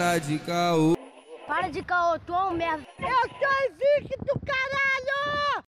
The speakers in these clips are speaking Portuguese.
Para de caô. Para de caô, tu é um merda. Eu sou invicto, caralho!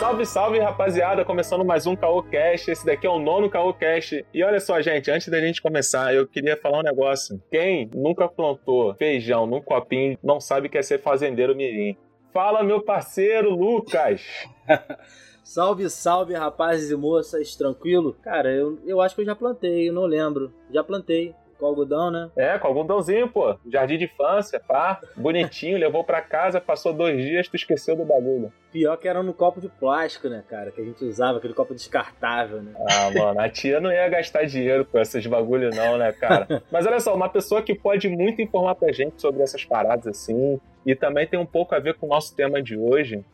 Salve, salve, rapaziada! Começando mais um Caô Cast. Esse daqui é o nono Caô Cast. E olha só, gente, antes da gente começar, eu queria falar um negócio. Quem nunca plantou feijão num copinho não sabe o que é ser fazendeiro mirim. Fala, meu parceiro Lucas! Salve, salve, rapazes e moças, tranquilo? Cara, eu, eu acho que eu já plantei, eu não lembro. Já plantei. Com algodão, né? É, com algodãozinho, pô. Jardim de infância, pá. Bonitinho, levou pra casa, passou dois dias, tu esqueceu do bagulho. Pior que era no copo de plástico, né, cara? Que a gente usava, aquele copo descartável, né? Ah, mano, a tia não ia gastar dinheiro com esses bagulho, não, né, cara? Mas olha só, uma pessoa que pode muito informar pra gente sobre essas paradas assim, e também tem um pouco a ver com o nosso tema de hoje,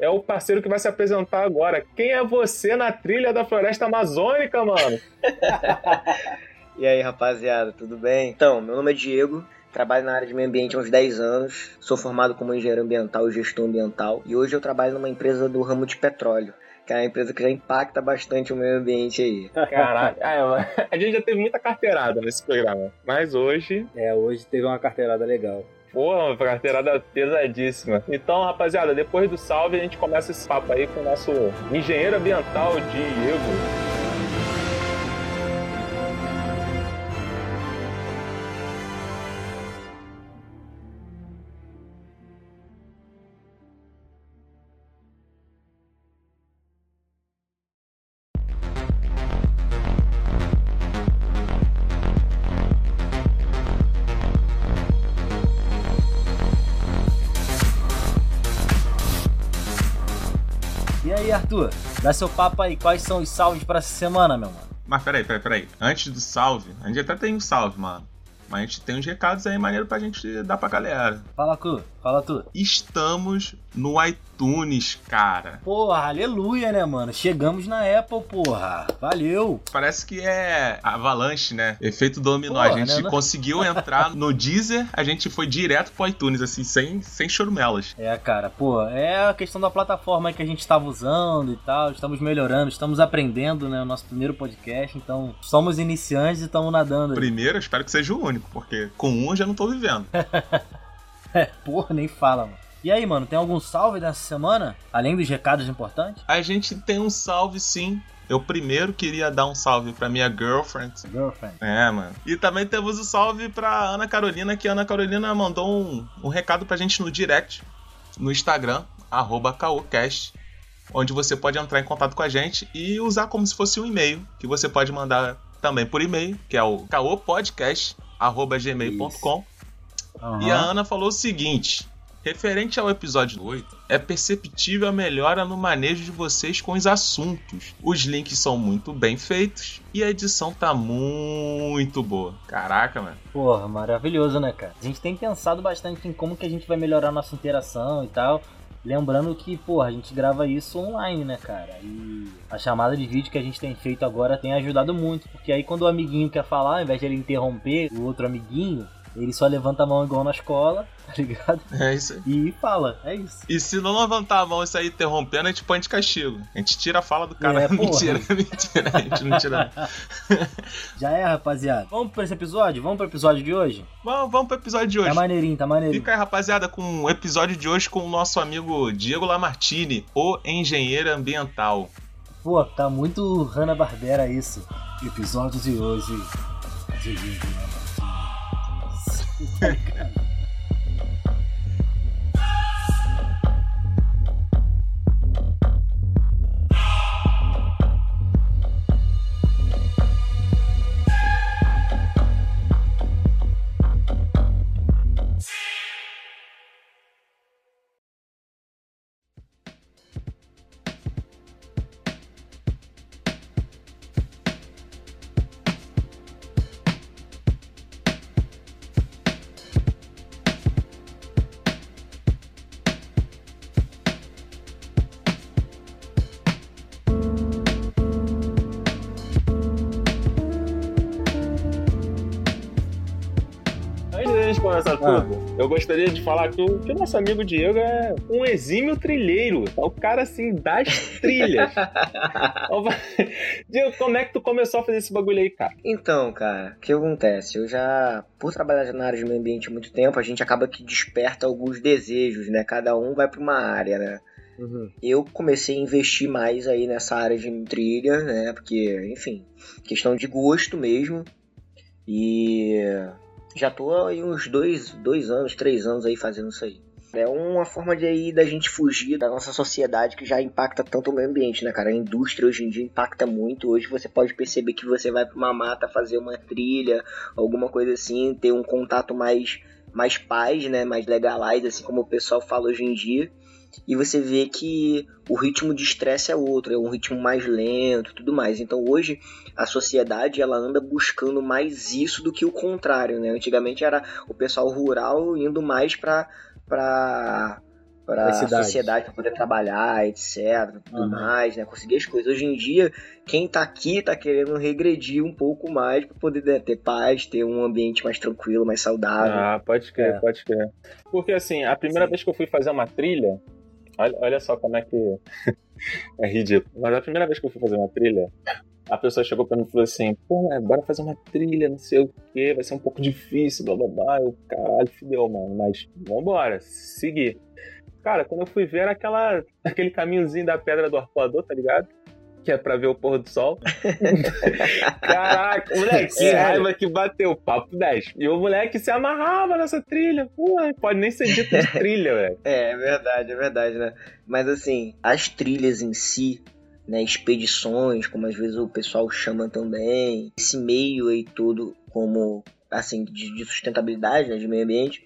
é o parceiro que vai se apresentar agora. Quem é você na trilha da floresta amazônica, mano? E aí, rapaziada, tudo bem? Então, meu nome é Diego, trabalho na área de meio ambiente há uns 10 anos, sou formado como engenheiro ambiental e gestão ambiental, e hoje eu trabalho numa empresa do ramo de petróleo. Que é uma empresa que já impacta bastante o meio ambiente aí. Caralho, é, a gente já teve muita carteirada nesse programa. Mas hoje. É, hoje teve uma carteirada legal. Pô, uma carteirada pesadíssima. Então, rapaziada, depois do salve, a gente começa esse papo aí com o nosso engenheiro ambiental, Diego. Dá seu papo aí, quais são os salves pra essa semana, meu mano? Mas peraí, peraí, peraí. Antes do salve, a gente até tem um salve, mano. Mas a gente tem uns recados aí maneiro pra gente dar pra galera. Fala tu, fala tu. Estamos no iTunes, cara. Porra, aleluia, né, mano? Chegamos na Apple, porra. Valeu. Parece que é avalanche, né? Efeito dominó. Porra, a gente né? conseguiu entrar no Deezer, a gente foi direto pro iTunes, assim, sem, sem chorumelas. É, cara, pô, é a questão da plataforma que a gente estava usando e tal, estamos melhorando, estamos aprendendo, né, o nosso primeiro podcast, então somos iniciantes e estamos nadando. aí. Primeiro, espero que seja o único, porque com um eu já não tô vivendo. É, porra, nem fala, mano. E aí, mano, tem algum salve dessa semana? Além dos recados importantes? A gente tem um salve sim. Eu primeiro queria dar um salve pra minha girlfriend, Girlfriend. É, mano. E também temos o salve pra Ana Carolina, que a Ana Carolina mandou um, um recado pra gente no direct, no Instagram, arroba caocast, onde você pode entrar em contato com a gente e usar como se fosse um e-mail, que você pode mandar também por e-mail, que é o caopodcast.gmail.com. Aham. E a Ana falou o seguinte: referente ao episódio 8, é perceptível a melhora no manejo de vocês com os assuntos. Os links são muito bem feitos e a edição tá muito boa. Caraca, mano. Porra, maravilhoso, né, cara? A gente tem pensado bastante em como que a gente vai melhorar nossa interação e tal. Lembrando que, porra, a gente grava isso online, né, cara? E a chamada de vídeo que a gente tem feito agora tem ajudado muito. Porque aí quando o amiguinho quer falar, ao invés de ele interromper o outro amiguinho, ele só levanta a mão igual na escola, tá ligado? É isso aí. E fala, é isso. E se não levantar a mão e sair interrompendo, a gente põe de castigo. A gente tira a fala do cara. É, mentira, mentira. A gente não tira. Já é, rapaziada. Vamos pra esse episódio? Vamos pro episódio de hoje? vamos, vamos pro episódio de Tá hoje. maneirinho, tá maneirinho. Fica aí, rapaziada, com o episódio de hoje com o nosso amigo Diego Lamartine, o engenheiro ambiental. Pô, tá muito Hanna-Barbera isso. Episódio de hoje. De- Tá ligado? Eu gostaria de falar que o, que o nosso amigo Diego é um exímio trilheiro. É o cara, assim, das trilhas. Diego, como é que tu começou a fazer esse bagulho aí, cara? Então, cara, o que acontece? Eu já, por trabalhar na área de meio ambiente há muito tempo, a gente acaba que desperta alguns desejos, né? Cada um vai pra uma área, né? Uhum. Eu comecei a investir mais aí nessa área de trilha, né? Porque, enfim, questão de gosto mesmo. E já tô aí uns dois, dois anos, três anos aí fazendo isso aí. É uma forma de aí da gente fugir da nossa sociedade que já impacta tanto o meio ambiente, né, cara? A indústria hoje em dia impacta muito. Hoje você pode perceber que você vai pra uma mata fazer uma trilha, alguma coisa assim, ter um contato mais mais paz, né, mais legalize, assim como o pessoal fala hoje em dia. E você vê que o ritmo de estresse é outro, é um ritmo mais lento, tudo mais. Então hoje a sociedade ela anda buscando mais isso do que o contrário, né? Antigamente era o pessoal rural indo mais para para para a sociedade para poder trabalhar, etc, tudo Aham. mais, né? Conseguir as coisas. Hoje em dia, quem tá aqui tá querendo regredir um pouco mais para poder né, ter paz, ter um ambiente mais tranquilo, mais saudável. Ah, pode crer, É. pode crer. Porque assim, a primeira Sim. vez que eu fui fazer uma trilha, olha, olha só como é que é ridículo. Mas a primeira vez que eu fui fazer uma trilha, a pessoa chegou pra mim e falou assim: pô, né, bora fazer uma trilha, não sei o que, vai ser um pouco difícil, blá blá blá. Eu, caralho, fideu, mano, mas vambora, seguir. Cara, quando eu fui ver era aquela, aquele caminhozinho da pedra do arpoador, tá ligado? Que é pra ver o pôr do sol. Caraca, moleque, que Sério? raiva que bateu, papo 10. E o moleque se amarrava nessa trilha. Pô, pode nem ser dito de trilha, velho. É, é verdade, é verdade, né? Mas assim, as trilhas em si, né, expedições, como às vezes o pessoal chama também, esse meio aí todo como assim de, de sustentabilidade, né, de meio ambiente,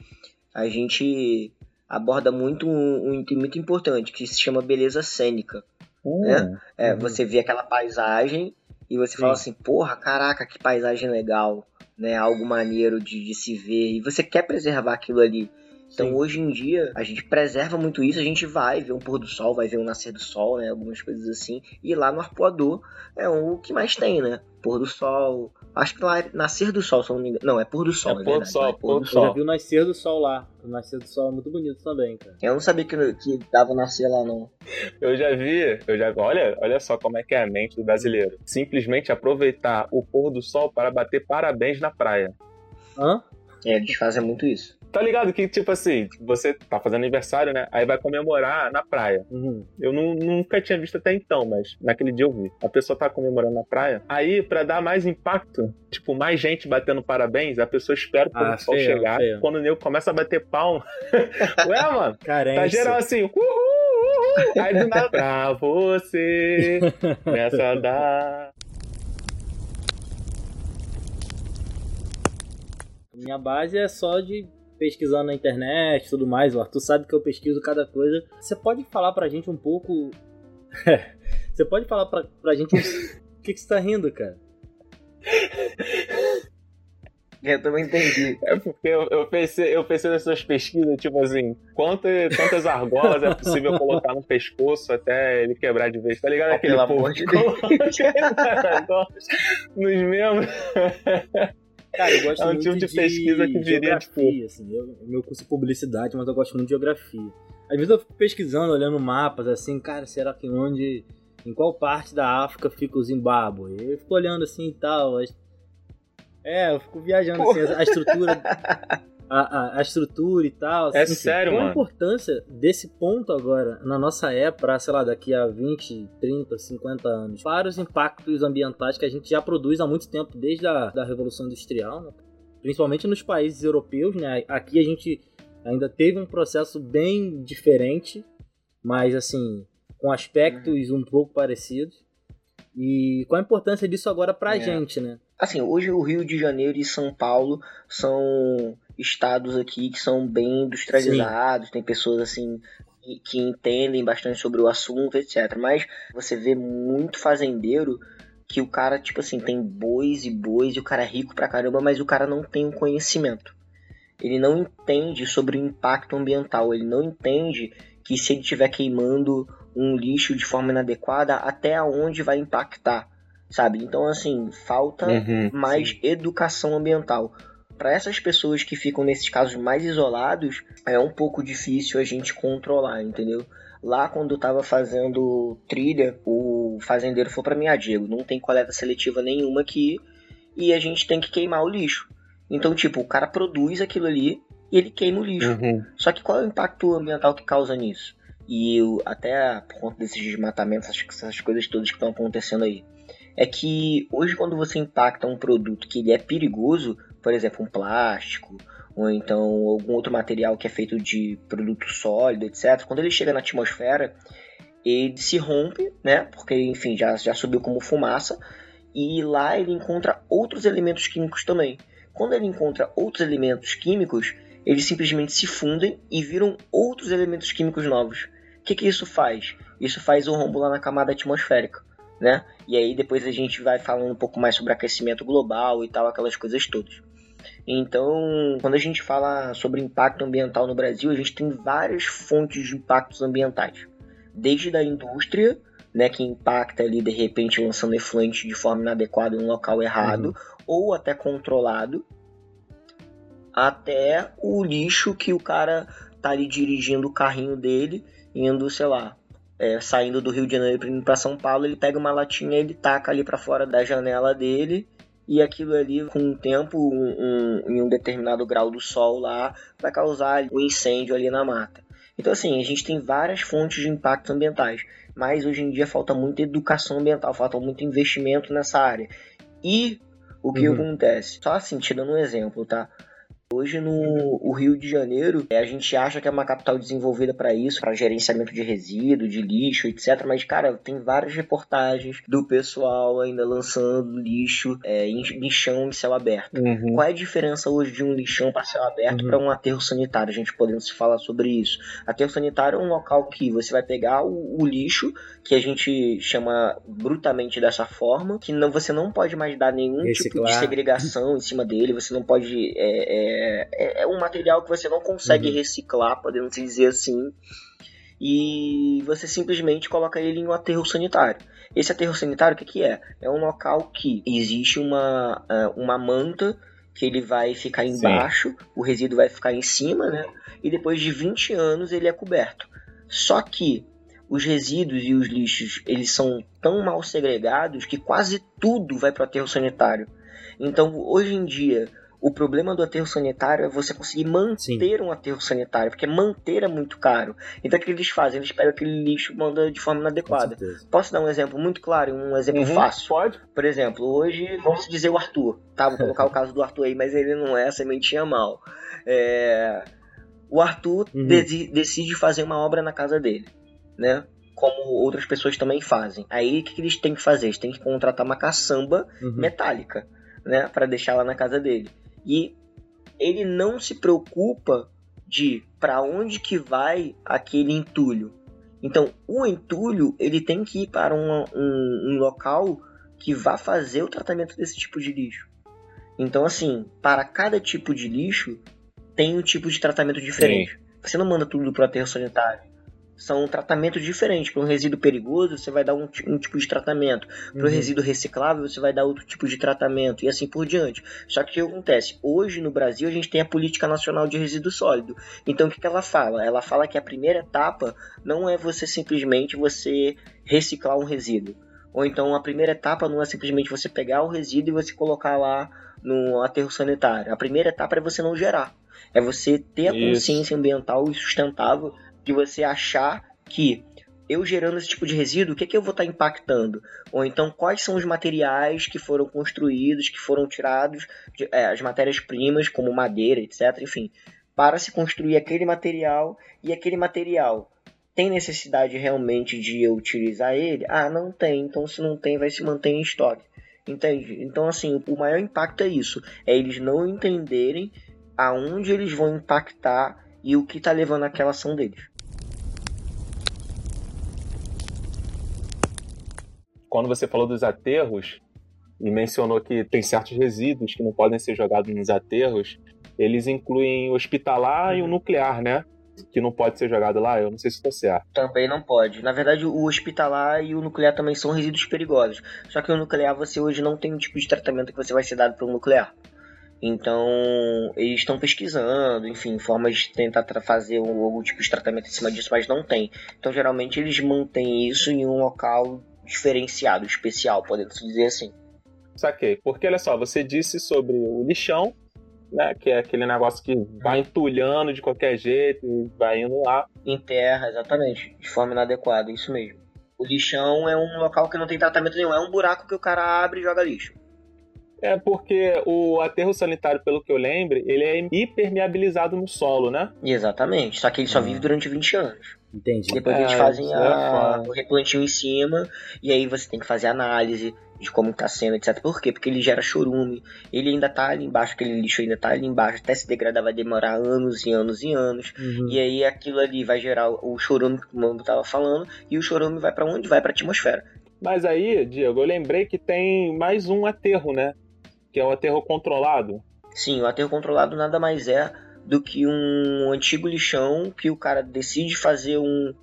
a gente aborda muito um, um item muito importante que se chama beleza cênica. Hum, É, Uhum. você vê aquela paisagem e você Sim. fala assim, porra, caraca, que paisagem legal, né? Algo maneiro de, de se ver. E você quer preservar aquilo ali. Então Sim. hoje em dia a gente preserva muito isso, a gente vai ver um pôr do sol, vai ver um nascer do sol, né? Algumas coisas assim. E lá no Arpoador é o que mais tem, né? Pôr do sol. Acho que lá é nascer do sol, se eu não me engano. Não, é pôr do sol, É é, pôr do sol, é pôr do Eu sol. já vi o nascer do sol lá. O nascer do sol é muito bonito também, cara. Eu não sabia que, que dava nascer lá, não. Eu já vi, eu já olha, olha só como é que é a mente do brasileiro. Simplesmente aproveitar o pôr do sol para bater parabéns na praia. Hã? É, eles fazem muito isso. Tá ligado que, tipo assim, você tá fazendo aniversário, né? Aí vai comemorar na praia. Uhum. Eu nu- nunca tinha visto até então, mas naquele dia eu vi. A pessoa tá comemorando na praia. Aí, pra dar mais impacto, tipo, mais gente batendo parabéns, a pessoa espera o Ah, chegar. Quando o nego começa a bater palma. Ué, mano, Carência. tá geral assim, uhul, uhul. Aí do nada, pra você, nessa da. Minha base é só de pesquisando na internet e tudo mais. O Arthur sabe que eu pesquiso cada coisa. Você pode falar pra gente um pouco. você pode falar pra, pra gente. um- O que, que você tá rindo, cara? Eu também entendi. É porque eu, eu pensei, eu pensei nessas pesquisas, tipo assim, quantas, quantas argolas é possível colocar no pescoço até ele quebrar de vez, tá ligado? Ah, Aquele pelo povo amor de argolas nos membros. Cara, eu gosto É um muito tipo de pesquisa que viria, tipo- geografia, assim. Eu, meu curso é publicidade, mas eu gosto muito de geografia. Às vezes eu fico pesquisando, olhando mapas, assim, cara, será que onde... Em qual parte da África fica o Zimbábue? Eu fico olhando assim e tal. as- É, eu fico viajando assim, a, a estrutura... A, a- a estrutura e tal. É assim, sério, qual mano? a importância desse ponto agora, na nossa época, pra, sei lá, daqui a 20, 30, 50 anos, para os impactos ambientais que a gente já produz há muito tempo, desde a da Revolução Industrial, né? principalmente nos países europeus, né? Aqui a gente ainda teve um processo bem diferente, mas assim, com aspectos um pouco parecidos. E qual a importância disso agora pra É. gente, né? Assim, hoje o Rio de Janeiro e São Paulo são estados aqui que são bem industrializados, tem pessoas assim que, que entendem bastante sobre o assunto, etc. Mas você vê muito fazendeiro que o cara, tipo assim, tem bois e bois e o cara é rico pra caramba, mas o cara não tem um conhecimento. Ele não entende sobre o impacto ambiental, ele não entende que se ele estiver queimando um lixo de forma inadequada, até onde vai impactar, sabe? Então, assim, falta Uhum. mais educação ambiental. Para essas pessoas que ficam nesses casos mais isolados, é um pouco difícil a gente controlar, entendeu? Lá quando eu tava fazendo trilha, o fazendeiro falou para mim, ah, Diego, não tem coleta seletiva nenhuma aqui e a gente tem que queimar o lixo. Então, tipo, o cara produz aquilo ali e ele queima o lixo. Uhum. Só que qual é o impacto ambiental que causa nisso? E eu, até por conta desses desmatamentos, essas, essas coisas todas que estão acontecendo aí. É que hoje quando você impacta um produto que ele é perigoso, por exemplo, um plástico, ou então algum outro material que é feito de produto sólido, etc. Quando ele chega na atmosfera, ele se rompe, né? Porque, enfim, já, já subiu como fumaça, e lá ele encontra outros elementos químicos também. Quando ele encontra outros elementos químicos, eles simplesmente se fundem e viram outros elementos químicos novos. O que, que isso faz? Isso faz o rombo lá na camada atmosférica, né? E aí depois a gente vai falando um pouco mais sobre aquecimento global e tal, aquelas coisas todas. Então, quando a gente fala sobre impacto ambiental no Brasil, a gente tem várias fontes de impactos ambientais. Desde a indústria, né, que impacta ali de repente lançando efluente de forma inadequada em um local errado, uhum. ou até controlado, até o lixo que o cara tá ali dirigindo o carrinho dele, indo, sei lá, é, saindo do Rio de Janeiro indo para São Paulo, ele pega uma latinha, ele taca ali para fora da janela dele e aquilo ali, com o tempo, um, um, em um determinado grau do sol lá, vai causar um incêndio ali na mata. Então, assim, a gente tem várias fontes de impactos ambientais, mas hoje em dia falta muita educação ambiental, falta muito investimento nessa área. E o que uhum. acontece? Só assim, te dando um exemplo, tá? Hoje no o Rio de Janeiro, é, a gente acha que é uma capital desenvolvida para isso, para gerenciamento de resíduo, de lixo, etc. Mas, cara, tem várias reportagens do pessoal ainda lançando lixo é, em lixão em céu aberto. Uhum. Qual é a diferença hoje de um lixão para céu aberto uhum. para um aterro sanitário? A gente podendo se falar sobre isso. Aterro sanitário é um local que você vai pegar o, o lixo, que a gente chama brutamente dessa forma, que não, você não pode mais dar nenhum Reciclar. tipo de segregação em cima dele, você não pode. É, é, é, um material que você não consegue uhum. reciclar, podemos dizer assim, e você simplesmente coloca ele em um aterro sanitário. Esse aterro sanitário, o que, que é? É um local que existe uma, é, uma manta que ele vai ficar embaixo, Sim. o resíduo vai ficar em cima, né? E depois de 20 anos ele é coberto. Só que os resíduos e os lixos, eles são tão mal segregados que quase tudo vai para o aterro sanitário. Então, hoje em dia, o problema do aterro sanitário é você conseguir manter Sim. um aterro sanitário, porque manter é muito caro. Então o que eles fazem? Eles pegam aquele lixo e mandam de forma inadequada. Posso dar um exemplo muito claro, um exemplo uhum, fácil? Pode. Por exemplo, hoje, vamos dizer o Arthur, tá? Vou colocar o caso do Arthur aí, mas ele não é sementinha mal. É... O Arthur uhum. decide fazer uma obra na casa dele, né? como outras pessoas também fazem. Aí o que, que, eles têm que fazer? Eles têm que contratar uma caçamba uhum. metálica, né, para deixar lá na casa dele. E ele não se preocupa de para onde que vai aquele entulho. Então, o entulho ele tem que ir para um, um, um local que vá fazer o tratamento desse tipo de lixo. Então, assim, para cada tipo de lixo tem um tipo de tratamento diferente. Sim. Você não manda tudo para o aterro sanitário são tratamentos diferentes. Para um resíduo perigoso, você vai dar um, um tipo de tratamento. Para o uhum. resíduo reciclável, você vai dar outro tipo de tratamento. E assim por diante. Só que o que acontece? Hoje, no Brasil, a gente tem a Política Nacional de Resíduo Sólido. Então, o que, que ela fala? Ela fala que a primeira etapa não é você simplesmente você reciclar um resíduo. Ou então, a primeira etapa não é simplesmente você pegar o resíduo e você colocar lá no aterro sanitário. A primeira etapa é você não gerar. É você ter a consciência Isso. ambiental e sustentável de você achar que eu gerando esse tipo de resíduo, o que, é que eu vou estar tá impactando? Ou então, quais são os materiais que foram construídos, que foram tirados, de, é, as matérias-primas, como madeira, etc., enfim, para se construir aquele material e aquele material tem necessidade realmente de eu utilizar ele? Ah, não tem. Então, se não tem, vai se manter em estoque. Entende? Então, assim, o maior impacto é isso. É eles não entenderem aonde eles vão impactar e o que está levando àquela ação deles. Quando você falou dos aterros e mencionou que tem certos resíduos que não podem ser jogados nos aterros, eles incluem o hospitalar uhum. e o uhum. nuclear, né? Que não pode ser jogado lá, eu não sei se estou certo. Também não pode. Na verdade, o hospitalar e o nuclear também são resíduos perigosos. Só que o nuclear você hoje não tem um tipo de tratamento que você vai ser dado para o nuclear. Então, eles estão pesquisando, enfim, formas de tentar fazer algum tipo de tratamento em cima disso, mas não tem. Então, geralmente, eles mantêm isso em um local diferenciado, especial, podemos dizer assim. Saquei. Porque, olha só, você disse sobre o lixão, né? Que é aquele negócio que vai entulhando de qualquer jeito e vai indo lá. Em terra, exatamente. De forma inadequada, isso mesmo. O lixão é um local que não tem tratamento nenhum. É um buraco que o cara abre e joga lixo. É porque o aterro sanitário, pelo que eu lembro, ele é impermeabilizado no solo, né? Exatamente. Só que ele só vive durante 20 anos. Entendi. Depois É, eles fazem é a- o replantio em cima, e aí você tem que fazer análise de como tá sendo, etc. Por quê? Porque ele gera chorume, ele ainda tá ali embaixo, aquele lixo ainda tá ali embaixo, até se degradar vai demorar anos e anos e anos. Uhum. E aí aquilo ali vai gerar o chorume que o Mambo tava falando, e o chorume vai pra onde? Vai pra atmosfera. Mas aí, Diego, eu lembrei que tem mais um aterro, né? Que é o aterro controlado. Sim, o aterro controlado nada mais é do que um antigo lixão que o cara decide fazer um,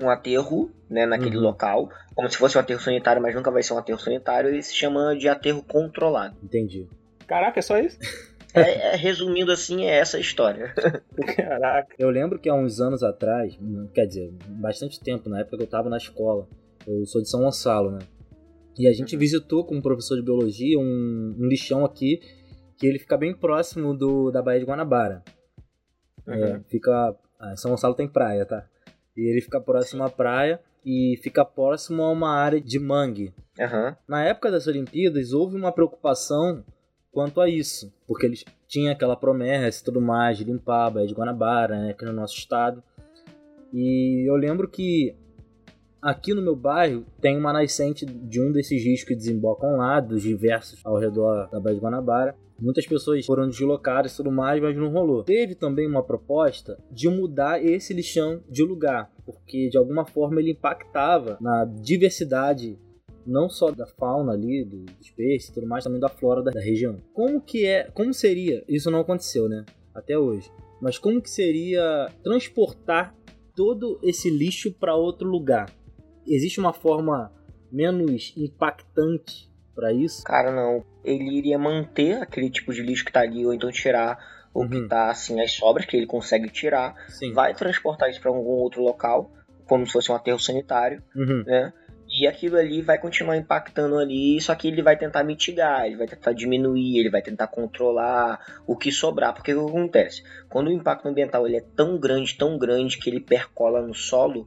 um aterro né, naquele Uhum. local, como se fosse um aterro sanitário, mas nunca vai ser um aterro sanitário, ele se chama de aterro controlado. Entendi. Caraca, é só isso? É, é, resumindo assim, é essa a história. Caraca. Eu lembro que há uns anos atrás, quer dizer, bastante tempo, na época que eu tava na escola, eu sou de São Gonçalo, né? E a gente visitou com um professor de biologia um, um lixão aqui, que ele fica bem próximo do, da Baía de Guanabara. É, fica. ah, São Gonçalo tem praia, tá? E ele fica próximo à praia e fica próximo a uma área de mangue. Aham. Na época das Olimpíadas, houve uma preocupação quanto a isso, porque eles tinham aquela promessa e tudo mais de limpar a Baía de Guanabara, né, aqui no nosso estado. E eu lembro que aqui no meu bairro tem uma nascente de um desses rios que desembocam lá, dos diversos ao redor da Baía de Guanabara. Muitas pessoas foram deslocadas e tudo mais, mas não rolou. Teve também uma proposta de mudar esse lixão de lugar, porque de alguma forma ele impactava na diversidade não só da fauna ali, do- dos peixes e tudo mais, também da flora da região. Como que é, como seria, isso não aconteceu, né, até hoje, mas como que seria transportar todo esse lixo para outro lugar? Existe uma forma menos impactante para isso? Cara, não. Ele iria manter aquele tipo de lixo que tá ali, ou então tirar o que Uhum. tá assim, as sobras que ele consegue tirar. Sim. Vai transportar isso pra algum outro local, como se fosse um aterro sanitário. Uhum. né? E aquilo ali vai continuar impactando ali, só que ele vai tentar mitigar, ele vai tentar diminuir, ele vai tentar controlar o que sobrar. Porque o que acontece? Quando o impacto ambiental ele é tão grande, tão grande que ele percola no solo,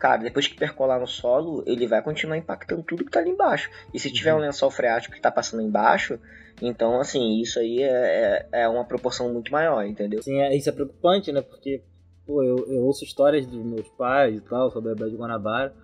cara, depois que percolar no solo, ele vai continuar impactando tudo que tá ali embaixo. E se tiver um lençol freático que tá passando embaixo, então assim, isso aí é, é, é uma proporção muito maior, entendeu? Sim, é, isso é preocupante, né? Porque, pô, eu, eu ouço histórias dos meus pais e tal sobre a Baía de Guanabara.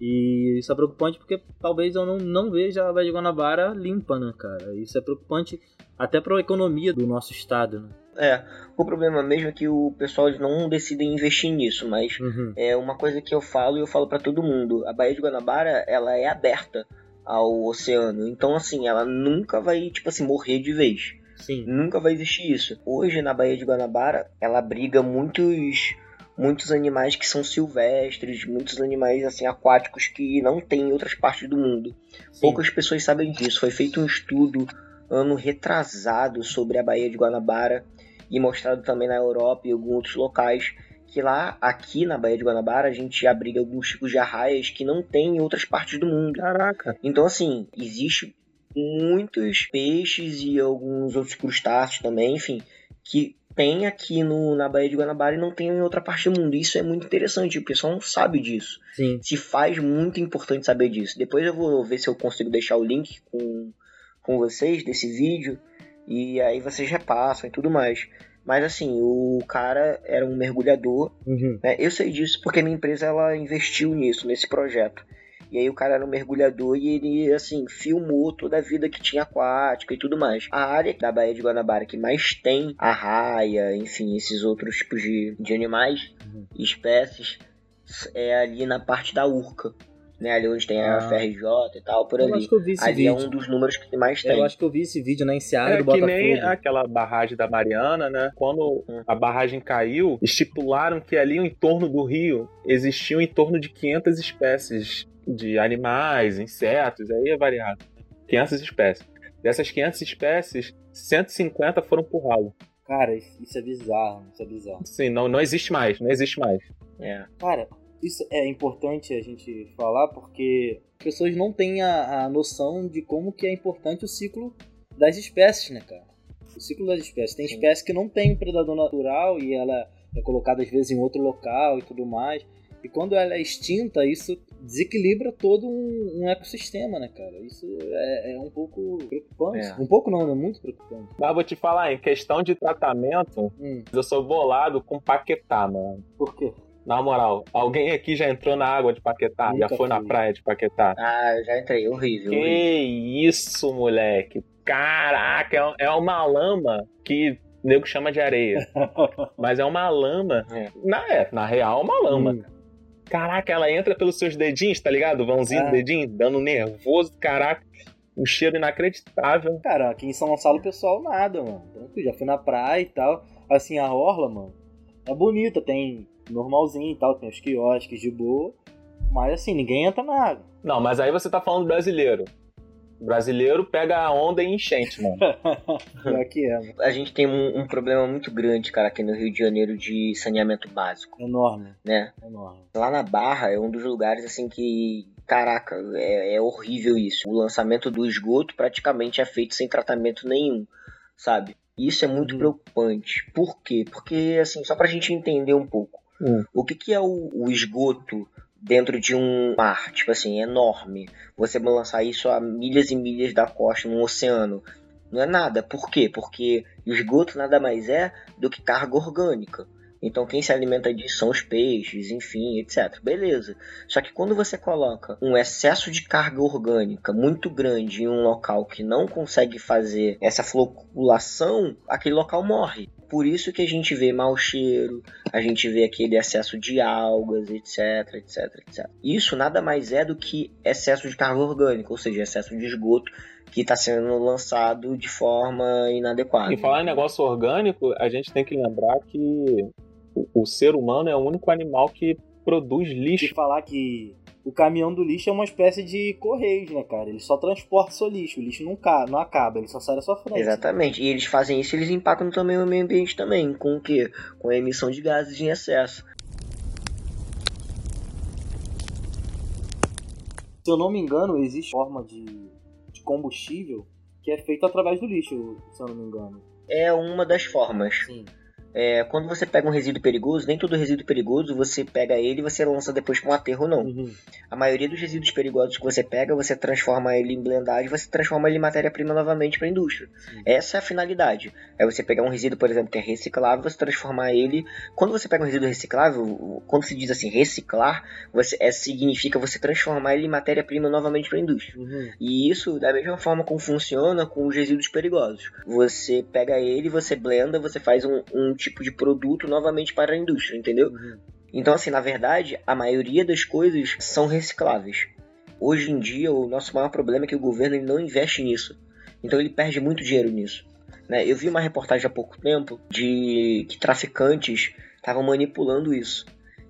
E isso é preocupante porque talvez eu não, não veja a Baía de Guanabara limpa, né, cara? Isso é preocupante até para a economia do nosso estado, né? É, o problema mesmo é que o pessoal não decidem investir nisso, mas Uhum. é uma coisa que eu falo e eu falo pra todo mundo. A Baía de Guanabara, ela é aberta ao oceano. Então, assim, ela nunca vai, tipo assim, morrer de vez. Sim. Nunca vai existir isso. Hoje, na Baía de Guanabara, ela abriga muitos muitos animais que são silvestres, muitos animais assim aquáticos que não tem em outras partes do mundo. sim. Poucas pessoas sabem disso. Foi feito um estudo ano retrasado sobre a Baía de Guanabara e mostrado também na Europa e alguns outros locais que lá, aqui na Baía de Guanabara, a gente abriga alguns tipos de arraias que não tem em outras partes do mundo. Caraca. Então, assim, existe muitos peixes e alguns outros crustáceos também, enfim, que tem aqui no, na Baía de Guanabara e não tem em outra parte do mundo. Isso é muito interessante, o pessoal não sabe disso. Sim. Se faz muito importante saber disso. Depois eu vou ver se eu consigo deixar o link com, com vocês desse vídeo e aí vocês repassam e tudo mais. Mas assim, o cara era um mergulhador Uhum. né? Eu sei disso porque minha empresa ela investiu nisso, nesse projeto. E aí o cara era um mergulhador e ele, assim, filmou toda a vida que tinha aquática e tudo mais. A área da Baía de Guanabara que mais tem arraia, enfim, esses outros tipos de, de animais, Uhum. espécies, é ali na parte da Urca. Né? Ali onde tem a Ah. FRJ e tal, por Eu ali. acho que eu vi esse Ali é vídeo. um dos números que mais tem. Eu acho que eu vi esse vídeo na enseada É do que Botafogo. nem aquela barragem da Mariana, né? Quando a barragem caiu, estipularam que ali em torno do rio existiam em torno de 500 espécies de animais, insetos, aí é variado. 500 espécies. Dessas 500 espécies, 150 foram pro ralo. Cara, isso é bizarro, isso é bizarro. Sim, não, não existe mais, não existe mais. É. Cara, isso é importante a gente falar porque as pessoas não têm a, a noção de como que é importante o ciclo das espécies, né, cara? O ciclo das espécies. Tem Sim. espécie que não tem um predador natural e ela é colocada às vezes em outro local e tudo mais. E quando ela é extinta, isso desequilibra todo um, um ecossistema, né, cara? Isso é, é um pouco preocupante. É. Um pouco não, né? Muito preocupante. Mas vou te falar, em questão de tratamento, Hum, eu sou bolado com Paquetá, mano. por quê? Na moral, alguém aqui já entrou na água de Paquetá? já Nunca foi na fui. praia de Paquetá? Ah, eu já entrei, horrível. Que horrível. isso, moleque. Caraca, é é uma lama que o nego chama de areia. Mas é uma lama. É. Na, é, na real, é uma lama. Hum. Caraca, ela entra pelos seus dedinhos, tá ligado? Vãozinho Ah. do dedinho, dando nervoso, caraca. Um cheiro inacreditável. Cara, aqui em São Gonçalo o pessoal nada, mano. Tranquilo, já fui na praia e tal. Assim, a orla, mano, é bonita, tem normalzinho e tal, tem os quiosques de boa. Mas assim, ninguém entra na água. Não, mas aí você tá falando brasileiro. O brasileiro pega a onda em enchente, mano. Pior que é, mano. A gente tem um, um problema muito grande, cara, aqui no Rio de Janeiro de saneamento básico, Enorme, né? enorme. Lá na Barra é um dos lugares assim que. Caraca, é, é horrível isso. O lançamento do esgoto praticamente é feito sem tratamento nenhum, sabe? Isso é muito Uhum. preocupante. Por quê? Porque, assim, só pra gente entender um pouco. Hum. O que, que é o, o esgoto dentro de um mar? Tipo assim, enorme. Você lançar isso a milhas e milhas da costa, num oceano. Não é nada. Por quê? Porque o esgoto nada mais é do que carga orgânica. Então quem se alimenta disso são os peixes, enfim, etc. Beleza. Só que quando você coloca um excesso de carga orgânica muito grande em um local que não consegue fazer essa floculação, aquele local morre. Por isso que a gente vê mau cheiro, a gente vê aquele excesso de algas, etc, etc, etc. Isso nada mais é do que excesso de carga orgânica, ou seja, excesso de esgoto que está sendo lançado de forma inadequada. E falar em negócio orgânico, a gente tem que lembrar que o, o ser humano é o único animal que produz lixo. falar que o caminhão do lixo é uma espécie de correios, né, cara? Ele só transporta seu lixo. O lixo não, ca- não acaba, ele só sai da sua frente. Exatamente. E eles fazem isso, eles impactam também o meio ambiente também. Com o quê? Com a emissão de gases em excesso. Se eu não me engano, existe forma de, de combustível que é feito através do lixo, se eu não me engano. É uma das formas. Sim. É, quando você pega um resíduo perigoso, nem todo resíduo perigoso você pega ele e você lança depois para um aterro, não. Uhum. A maioria dos resíduos perigosos que você pega, você transforma ele em blendagem, você transforma ele em matéria-prima novamente para a indústria. Essa é a finalidade. É você pegar um resíduo, por exemplo, que é reciclável, você transformar ele. Quando você pega um resíduo reciclável, quando se diz assim reciclar, você é, significa você transformar ele em matéria-prima novamente para a indústria. Uhum. E isso da mesma forma como funciona com os resíduos perigosos. Você pega ele, você blenda, você faz um, um tipo de produto novamente para a indústria, entendeu? Uhum. Então, assim, na verdade, a maioria das coisas são recicláveis. Hoje em dia, o nosso maior problema é que o governo ele não investe nisso. Então, ele perde muito dinheiro nisso. né? Eu vi uma reportagem há pouco tempo de que traficantes estavam manipulando isso.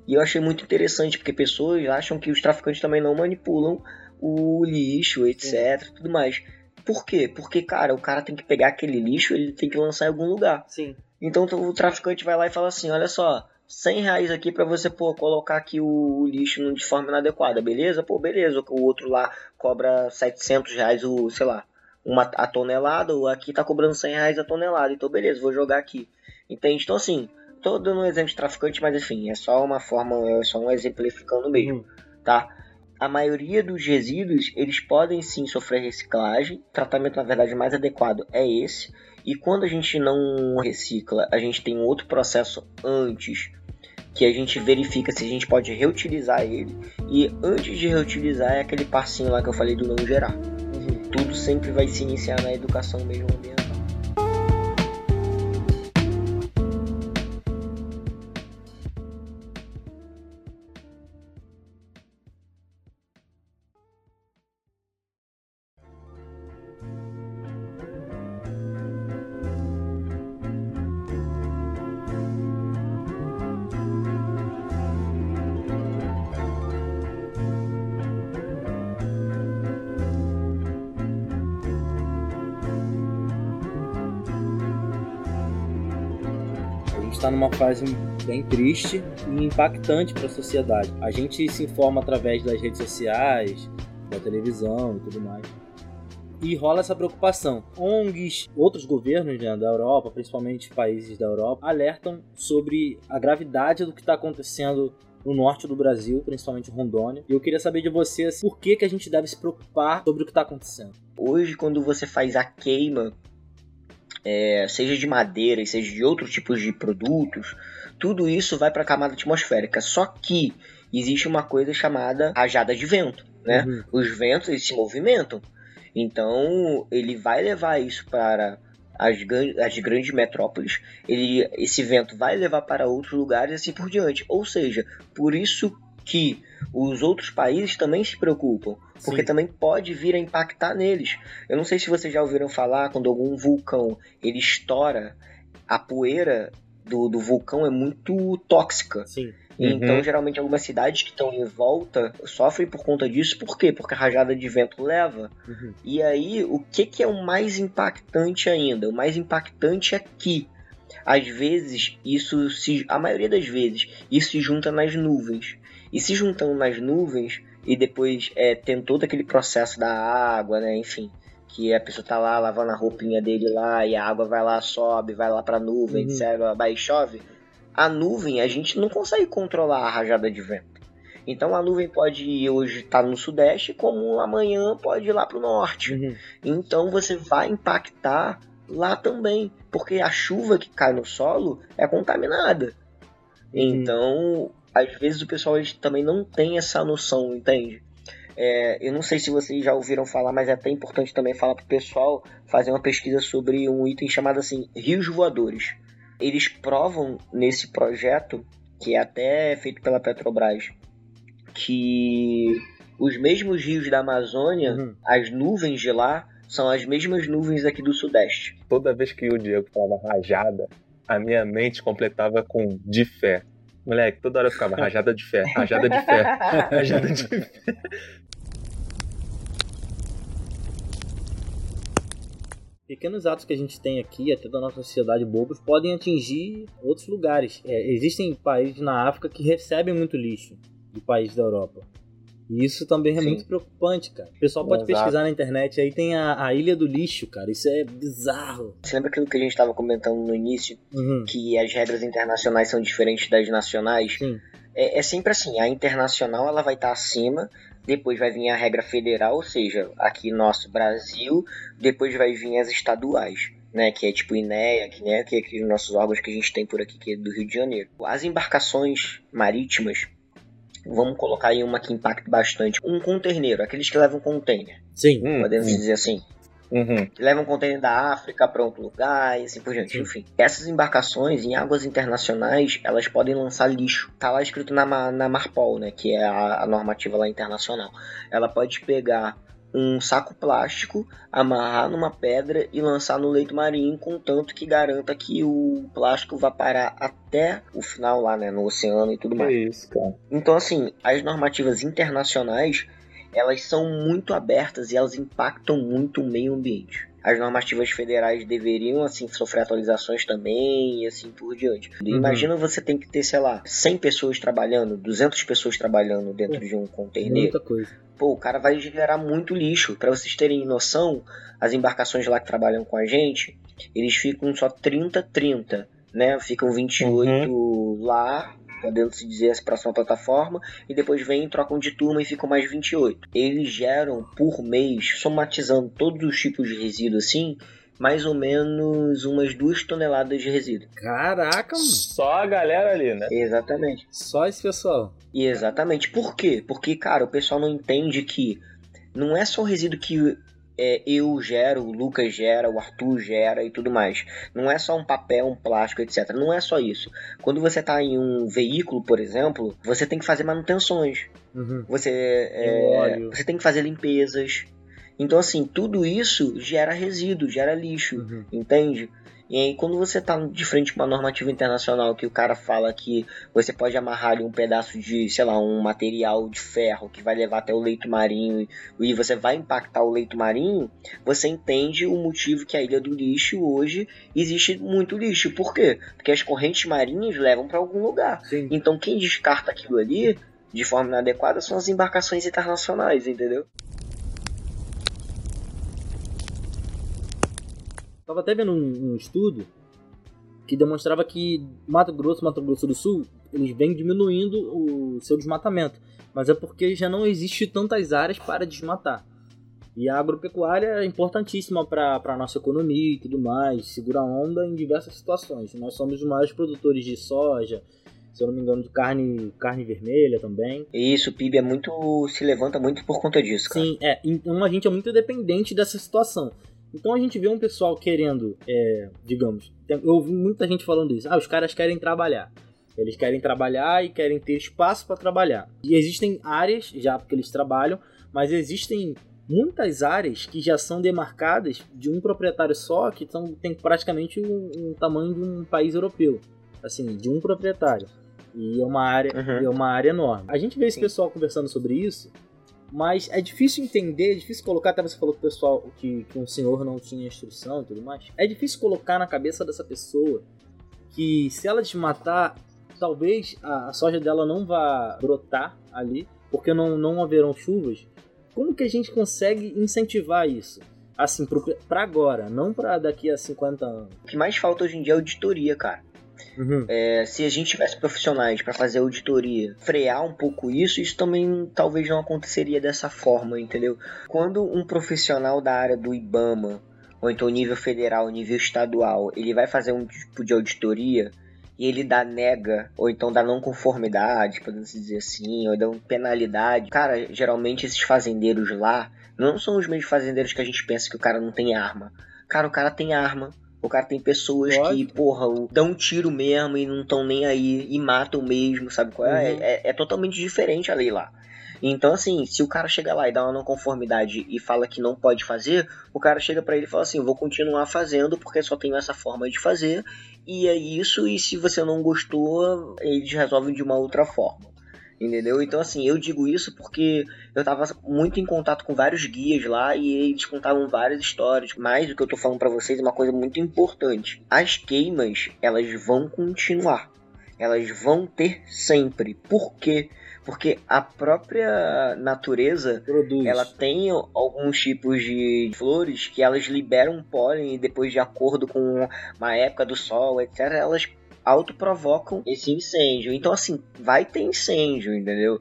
E eu achei muito interessante, porque pessoas acham que os traficantes também não manipulam o lixo, etc, tudo mais. Por quê? Porque, cara, o cara tem que pegar aquele lixo, ele tem que lançar em algum lugar. Sim. Então o traficante vai lá e fala assim, olha só, 100 reais aqui pra você, pô, colocar aqui o lixo de forma inadequada, beleza? Pô, beleza. O outro lá cobra 700 reais o, sei lá, uma, a tonelada, o aqui tá cobrando 100 reais a tonelada, então beleza, vou jogar aqui. Entende? Então assim, tô dando um exemplo de traficante, mas enfim, é só uma forma, é só um exemplificando mesmo, Uhum. tá? A maioria dos resíduos, eles podem sim sofrer reciclagem. O tratamento, na verdade, mais adequado é esse. E quando a gente não recicla, a gente tem um outro processo antes que a gente verifica se a gente pode reutilizar ele. E antes de reutilizar é aquele passinho lá que eu falei do não gerar. Uhum. Tudo sempre vai se iniciar na educação mesmo ambiental. Fase bem triste e impactante para a sociedade. A gente se informa através das redes sociais, da televisão e tudo mais. E rola essa preocupação. ONGs, outros governos né, da Europa, principalmente países da Europa, alertam sobre a gravidade do que está acontecendo no norte do Brasil, principalmente Rondônia. E eu queria saber de você assim, por que, que a gente deve se preocupar sobre o que está acontecendo. Hoje, quando você faz a queima, é, seja de madeira, seja de outros tipos de produtos, tudo isso vai para a camada atmosférica. Só que existe uma coisa chamada rajada de vento, né? Uhum. Os ventos eles se movimentam. Então, ele vai levar isso para as, as grandes metrópoles. Ele, esse vento vai levar para outros lugares e assim por diante. Ou seja, por isso que os outros países também se preocupam, porque Sim. também pode vir a impactar neles. Eu não sei se vocês já ouviram falar quando algum vulcão ele estoura, a poeira do, do vulcão é muito tóxica. Sim. Então, Uhum. geralmente, algumas cidades que estão em volta sofrem por conta disso. Por quê? Porque a rajada de vento leva. Uhum. E aí, o que, que é o mais impactante ainda? O mais impactante é que, às vezes, isso se. A maioria das vezes, isso se junta nas nuvens. E se juntando nas nuvens, e depois é, tem todo aquele processo da água, né? Enfim. Que a pessoa tá lá lavando a roupinha dele lá, e a água vai lá, sobe, vai lá pra nuvem, Uhum. etc. Aí chove a nuvem a gente não consegue controlar a rajada de vento. Então a nuvem pode ir hoje estar no sudeste, como amanhã pode ir lá para o norte. Uhum. Então você vai impactar lá também, porque a chuva que cai no solo é contaminada. Então, às vezes o pessoal eles também não tem essa noção, entende? É, eu não sei se vocês já ouviram falar, mas é até importante também falar pro pessoal fazer uma pesquisa sobre um item chamado assim, rios voadores. Eles provam nesse projeto, que é até feito pela Petrobras, que os mesmos rios da Amazônia, Uhum. as nuvens de lá, são as mesmas nuvens aqui do Sudeste. Toda vez que o Diego falava rajada, a minha mente completava com de fé. Moleque, toda hora eu ficava rajada de fé, rajada de fé, rajada de fé. Pequenos atos que a gente tem aqui, até da nossa sociedade bobos, podem atingir outros lugares. É, existem países na África que recebem muito lixo do país da Europa. E isso também é Sim. muito preocupante, cara. O pessoal pode Exato. pesquisar na internet, aí tem a, a Ilha do Lixo, cara. Isso é bizarro. Você lembra aquilo que a gente estava comentando no início, Uhum. que as regras internacionais são diferentes das nacionais? Sim. É, é sempre assim, a internacional ela vai estar acima, depois vai vir a regra federal, ou seja, aqui nosso Brasil, depois vai vir as estaduais. Né, que é tipo INEA, que, né, que é aqueles nossos órgãos que a gente tem por aqui, que é do Rio de Janeiro. As embarcações marítimas, vamos colocar aí uma que impacta bastante. Um conterneiro, aqueles que levam container, Sim. Hum, podemos hum, dizer assim. uhum. que levam container da África para outro lugar e assim por diante. Sim. Enfim, essas embarcações em águas internacionais elas podem lançar lixo. Tá lá escrito na, na Marpol, né, que é a, a normativa lá internacional. Ela pode pegar um saco plástico, amarrar numa pedra e lançar no leito marinho, contanto que garanta que o plástico vá parar até o final lá, né, no oceano e tudo mais. Isso, cara. Então, assim, as normativas internacionais, elas são muito abertas e elas impactam muito o meio ambiente. As normativas federais deveriam, assim, sofrer atualizações também e assim por diante. Imagina você tem que ter, sei lá, 100 pessoas trabalhando, 200 pessoas trabalhando dentro de um container. Muita coisa. Pô, o cara vai gerar muito lixo. Pra vocês terem noção, as embarcações lá que trabalham com a gente, eles ficam só 30-30, né? Ficam 28 lá, podendo se dizer essa próxima plataforma, e depois vêm, trocam de turma e ficam mais 28. Eles geram por mês, somatizando todos os tipos de resíduo assim, mais ou menos umas duas toneladas de resíduo. Caraca, mano. Só a galera ali, né? Exatamente. Só esse pessoal. E exatamente. Por quê? Porque, cara, o pessoal não entende que não é só o resíduo que é, eu gero, o Lucas gera, o Arthur gera e tudo mais. Não é só um papel, um plástico, etc. Não é só isso. Quando você está em um veículo, por exemplo, você tem que fazer manutenções. Uhum. Você, é, você tem que fazer limpezas. Então, assim, tudo isso gera resíduo, gera lixo Uhum. entende? E aí, quando você tá de frente com uma normativa internacional que o cara fala que você pode amarrar ali um pedaço de, sei lá, um material de ferro que vai levar até o leito marinho e você vai impactar o leito marinho, você entende o motivo que a ilha do lixo hoje existe muito lixo. Por quê? Porque as correntes marinhas levam para algum lugar. Sim. Então, quem descarta aquilo ali de forma inadequada são as embarcações internacionais, entendeu? Tava até vendo um, um estudo que demonstrava que Mato Grosso, Mato Grosso do Sul, eles vêm diminuindo o seu desmatamento, mas é porque já não existe tantas áreas para desmatar. E a agropecuária é importantíssima para a nossa economia e tudo mais, segura onda em diversas situações. Nós somos os maiores produtores de soja, se eu não me engano, de carne, carne vermelha também. Isso, o PIB é muito. se levanta muito por conta disso, cara. Sim, é. Então a gente é muito dependente dessa situação. Então a gente vê um pessoal querendo, é, digamos, eu ouvi muita gente falando isso. Ah, os caras querem trabalhar. Eles querem trabalhar e querem ter espaço para trabalhar. E existem áreas, já porque eles trabalham, mas existem muitas áreas que já são demarcadas de um proprietário só, que são, tem praticamente um, um tamanho de um país europeu. Assim, de um proprietário. E é uma área, Uhum. é uma área enorme. A gente vê esse Sim. pessoal conversando sobre isso, mas é difícil entender, é difícil colocar, até você falou que o pessoal, que, que senhor não tinha instrução e tudo mais. É difícil colocar na cabeça dessa pessoa que se ela desmatar, talvez a, a soja dela não vá brotar ali, porque não, não haverão chuvas. Como que a gente consegue incentivar isso? Assim, pro, pra agora, não pra daqui a 50 anos. O que mais falta hoje em dia é auditoria, cara. Uhum. É, se a gente tivesse profissionais para fazer auditoria, frear um pouco isso, isso também talvez não aconteceria dessa forma, entendeu? Quando um profissional da área do IBAMA, ou então nível federal, nível estadual, ele vai fazer um tipo de auditoria e ele dá nega, ou então dá não conformidade, podemos dizer assim, ou dá uma penalidade. Cara, geralmente esses fazendeiros lá não são os mesmos fazendeiros que a gente pensa que o cara não tem arma. Cara, o cara tem arma. O cara tem pessoas que, porra, dão um tiro mesmo e não estão nem aí e matam mesmo, sabe qual é? Uhum. é? É totalmente diferente a lei lá. Então, assim, se o cara chega lá e dá uma não conformidade e fala que não pode fazer, o cara chega pra ele e fala assim: vou continuar fazendo porque só tenho essa forma de fazer, e é isso, e se você não gostou, eles resolvem de uma outra forma. Entendeu? Então, assim, eu digo isso porque eu tava muito em contato com vários guias lá e eles contavam várias histórias. Mas o que eu tô falando pra vocês é uma coisa muito importante. As queimas, elas vão continuar. Elas vão ter sempre. Por quê? Porque a própria natureza Produz. ela tem alguns tipos de flores que elas liberam pólen e depois de acordo com uma época do sol, etc, elas autoprovocam esse incêndio. Então assim, vai ter incêndio, entendeu?